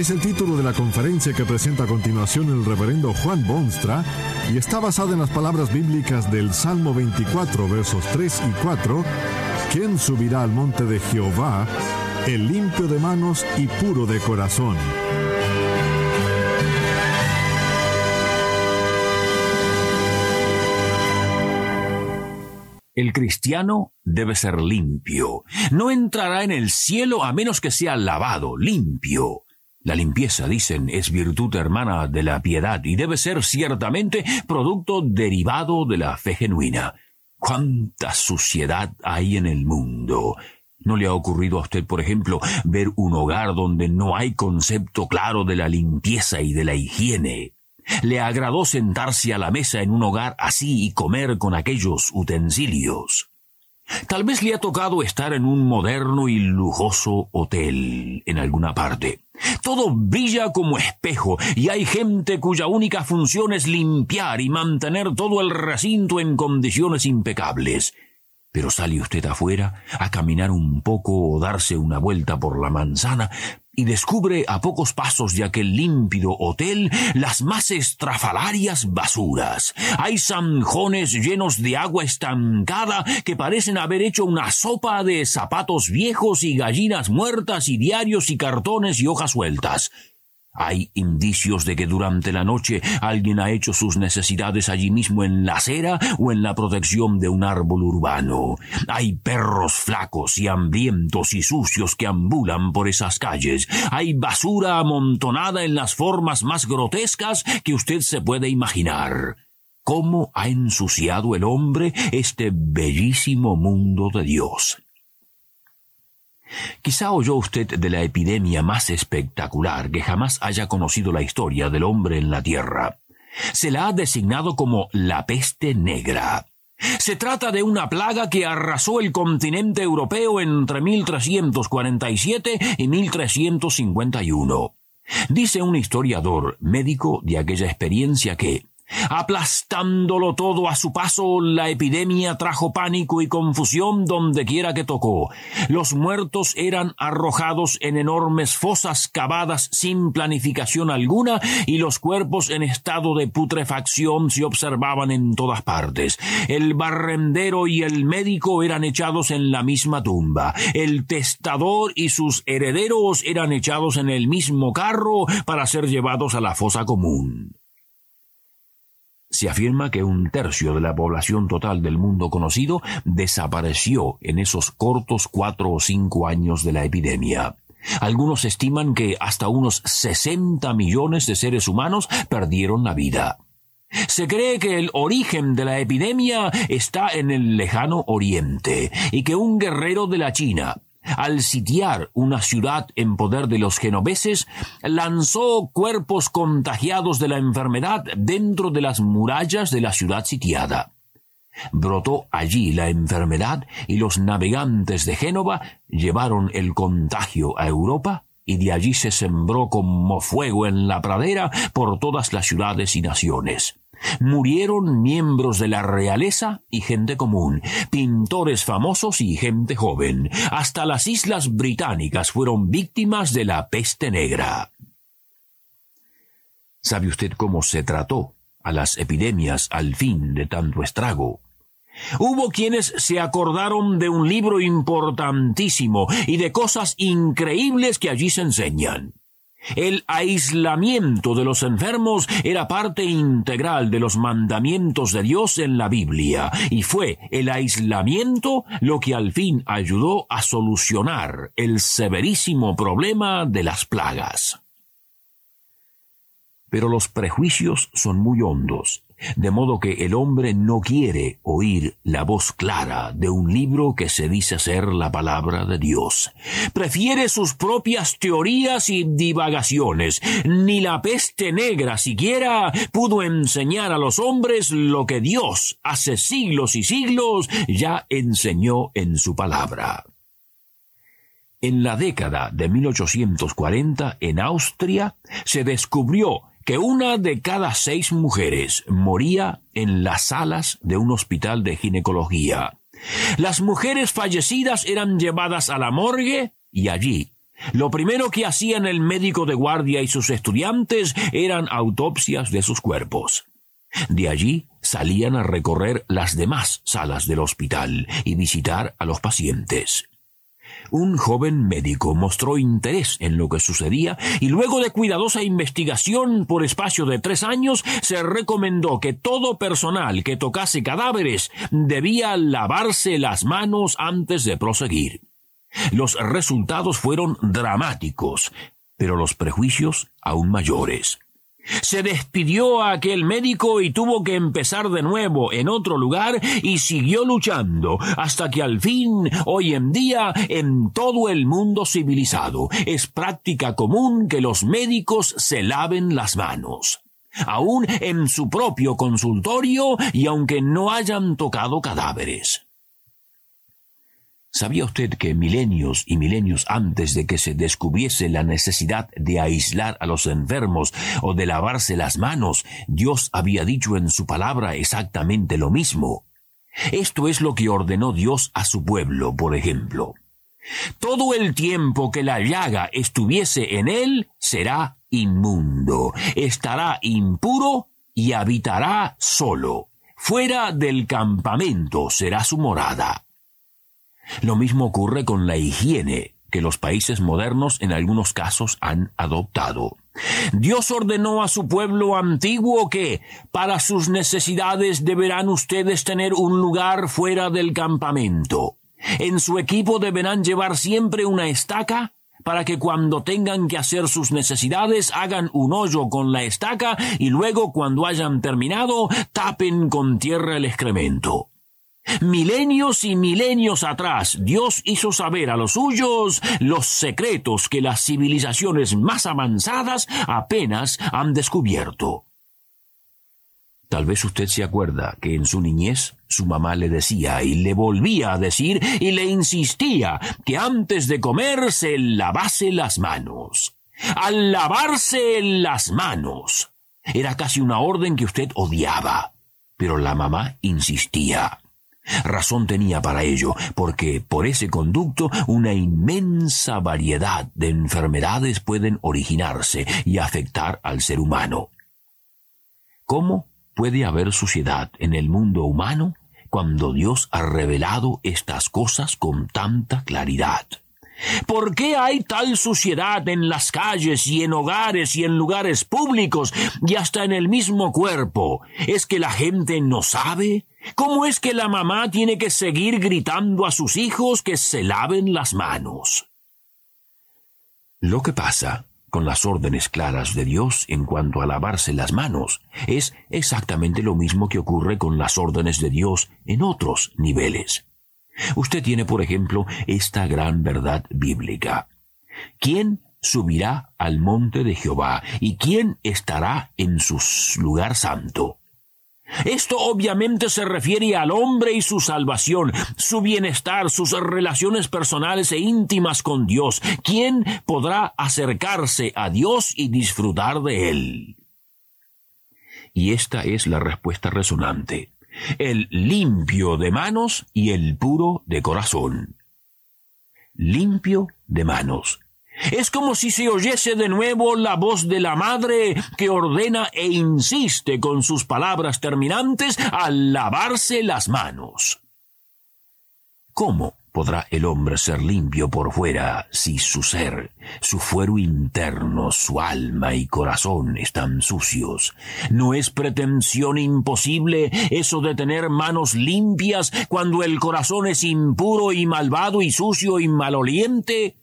es el título de la conferencia que presenta a continuación el reverendo Juan Bonstra y está basada en las palabras bíblicas del Salmo 24, versos 3 y 4. ¿Quién subirá al monte de Jehová? El limpio de manos y puro de corazón. El cristiano debe ser limpio. No entrará en el cielo a menos que sea lavado, limpio. La limpieza, dicen, es virtud hermana de la piedad y debe ser ciertamente producto derivado de la fe genuina. ¿Cuánta suciedad hay en el mundo? ¿No le ha ocurrido a usted, por ejemplo, ver un hogar donde no hay concepto claro de la limpieza y de la higiene? Le agradó sentarse a la mesa en un hogar así y comer con aquellos utensilios. Tal vez le ha tocado estar en un moderno y lujoso hotel en alguna parte. Todo brilla como espejo y hay gente cuya única función es limpiar y mantener todo el recinto en condiciones impecables. Pero sale usted afuera a caminar un poco o darse una vuelta por la manzana y descubre a pocos pasos de aquel límpido hotel las más estrafalarias basuras. Hay zanjones llenos de agua estancada que parecen haber hecho una sopa de zapatos viejos y gallinas muertas y diarios y cartones y hojas sueltas. Hay indicios de que durante la noche alguien ha hecho sus necesidades allí mismo en la acera o en la protección de un árbol urbano. Hay perros flacos y hambrientos y sucios que ambulan por esas calles. Hay basura amontonada en las formas más grotescas que usted se puede imaginar. ¿Cómo ha ensuciado el hombre este bellísimo mundo de Dios? Quizá oyó usted de la epidemia más espectacular que jamás haya conocido la historia del hombre en la Tierra. Se la ha designado como la peste negra. Se trata de una plaga que arrasó el continente europeo entre 1347 y 1351. Dice un historiador médico de aquella experiencia que Aplastándolo todo a su paso, la epidemia trajo pánico y confusión donde quiera que tocó. Los muertos eran arrojados en enormes fosas cavadas sin planificación alguna y los cuerpos en estado de putrefacción se observaban en todas partes. El barrendero y el médico eran echados en la misma tumba. El testador y sus herederos eran echados en el mismo carro para ser llevados a la fosa común se afirma que un tercio de la población total del mundo conocido desapareció en esos cortos cuatro o cinco años de la epidemia. Algunos estiman que hasta unos 60 millones de seres humanos perdieron la vida. Se cree que el origen de la epidemia está en el lejano oriente y que un guerrero de la China, al sitiar una ciudad en poder de los genoveses, lanzó cuerpos contagiados de la enfermedad dentro de las murallas de la ciudad sitiada. Brotó allí la enfermedad y los navegantes de Génova llevaron el contagio a Europa y de allí se sembró como fuego en la pradera por todas las ciudades y naciones. Murieron miembros de la realeza y gente común, pintores famosos y gente joven. Hasta las islas británicas fueron víctimas de la peste negra. ¿Sabe usted cómo se trató a las epidemias al fin de tanto estrago? Hubo quienes se acordaron de un libro importantísimo y de cosas increíbles que allí se enseñan. El aislamiento de los enfermos era parte integral de los mandamientos de Dios en la Biblia, y fue el aislamiento lo que al fin ayudó a solucionar el severísimo problema de las plagas. Pero los prejuicios son muy hondos, de modo que el hombre no quiere oír la voz clara de un libro que se dice ser la palabra de Dios. Prefiere sus propias teorías y divagaciones. Ni la peste negra siquiera pudo enseñar a los hombres lo que Dios hace siglos y siglos ya enseñó en su palabra. En la década de 1840 en Austria se descubrió que una de cada seis mujeres moría en las salas de un hospital de ginecología. Las mujeres fallecidas eran llevadas a la morgue y allí lo primero que hacían el médico de guardia y sus estudiantes eran autopsias de sus cuerpos. De allí salían a recorrer las demás salas del hospital y visitar a los pacientes un joven médico mostró interés en lo que sucedía y luego de cuidadosa investigación por espacio de tres años se recomendó que todo personal que tocase cadáveres debía lavarse las manos antes de proseguir. Los resultados fueron dramáticos, pero los prejuicios aún mayores. Se despidió a aquel médico y tuvo que empezar de nuevo en otro lugar y siguió luchando hasta que al fin, hoy en día, en todo el mundo civilizado, es práctica común que los médicos se laven las manos aún en su propio consultorio y aunque no hayan tocado cadáveres. ¿Sabía usted que milenios y milenios antes de que se descubriese la necesidad de aislar a los enfermos o de lavarse las manos, Dios había dicho en su palabra exactamente lo mismo? Esto es lo que ordenó Dios a su pueblo, por ejemplo. Todo el tiempo que la llaga estuviese en él será inmundo, estará impuro y habitará solo. Fuera del campamento será su morada. Lo mismo ocurre con la higiene que los países modernos en algunos casos han adoptado. Dios ordenó a su pueblo antiguo que, para sus necesidades, deberán ustedes tener un lugar fuera del campamento. En su equipo deberán llevar siempre una estaca para que cuando tengan que hacer sus necesidades hagan un hoyo con la estaca y luego cuando hayan terminado tapen con tierra el excremento. Milenios y milenios atrás, Dios hizo saber a los suyos los secretos que las civilizaciones más avanzadas apenas han descubierto. Tal vez usted se acuerda que en su niñez su mamá le decía y le volvía a decir y le insistía que antes de comer se lavase las manos. Al lavarse las manos. Era casi una orden que usted odiaba. Pero la mamá insistía. Razón tenía para ello, porque por ese conducto una inmensa variedad de enfermedades pueden originarse y afectar al ser humano. ¿Cómo puede haber suciedad en el mundo humano cuando Dios ha revelado estas cosas con tanta claridad? ¿Por qué hay tal suciedad en las calles y en hogares y en lugares públicos y hasta en el mismo cuerpo? ¿Es que la gente no sabe? ¿Cómo es que la mamá tiene que seguir gritando a sus hijos que se laven las manos? Lo que pasa con las órdenes claras de Dios en cuanto a lavarse las manos es exactamente lo mismo que ocurre con las órdenes de Dios en otros niveles. Usted tiene, por ejemplo, esta gran verdad bíblica. ¿Quién subirá al monte de Jehová y quién estará en su lugar santo? Esto obviamente se refiere al hombre y su salvación, su bienestar, sus relaciones personales e íntimas con Dios. ¿Quién podrá acercarse a Dios y disfrutar de Él? Y esta es la respuesta resonante el limpio de manos y el puro de corazón. Limpio de manos. Es como si se oyese de nuevo la voz de la madre que ordena e insiste con sus palabras terminantes al lavarse las manos. ¿Cómo? Podrá el hombre ser limpio por fuera si su ser, su fuero interno, su alma y corazón están sucios? ¿No es pretensión imposible eso de tener manos limpias cuando el corazón es impuro y malvado y sucio y maloliente?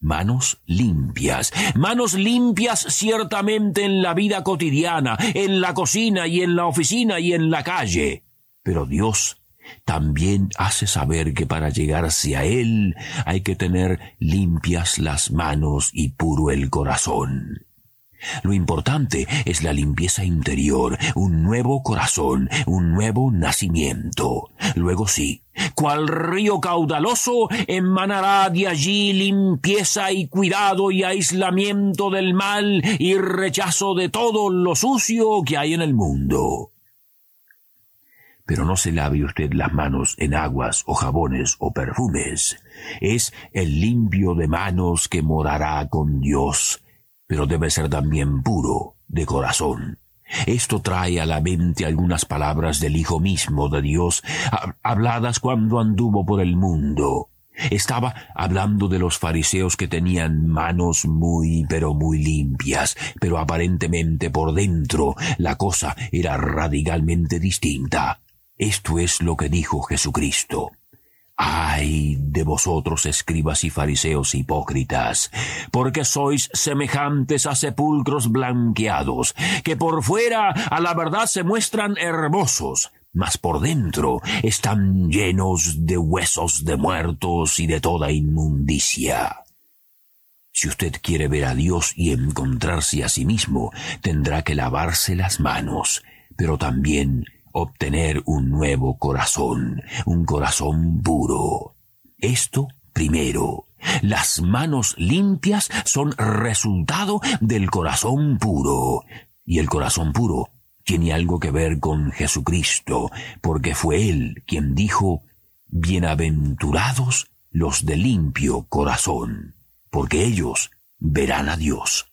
manos limpias, manos limpias ciertamente en la vida cotidiana, en la cocina y en la oficina y en la calle. Pero Dios también hace saber que para llegarse a Él hay que tener limpias las manos y puro el corazón. Lo importante es la limpieza interior, un nuevo corazón, un nuevo nacimiento. Luego sí, cual río caudaloso emanará de allí limpieza y cuidado y aislamiento del mal y rechazo de todo lo sucio que hay en el mundo. Pero no se lave usted las manos en aguas o jabones o perfumes. Es el limpio de manos que morará con Dios, pero debe ser también puro de corazón. Esto trae a la mente algunas palabras del Hijo mismo de Dios, habladas cuando anduvo por el mundo. Estaba hablando de los fariseos que tenían manos muy pero muy limpias, pero aparentemente por dentro la cosa era radicalmente distinta. Esto es lo que dijo Jesucristo. Ay de vosotros, escribas y fariseos hipócritas, porque sois semejantes a sepulcros blanqueados, que por fuera a la verdad se muestran hermosos, mas por dentro están llenos de huesos de muertos y de toda inmundicia. Si usted quiere ver a Dios y encontrarse a sí mismo, tendrá que lavarse las manos, pero también obtener un nuevo corazón, un corazón puro. Esto primero. Las manos limpias son resultado del corazón puro. Y el corazón puro tiene algo que ver con Jesucristo, porque fue Él quien dijo, Bienaventurados los de limpio corazón, porque ellos verán a Dios.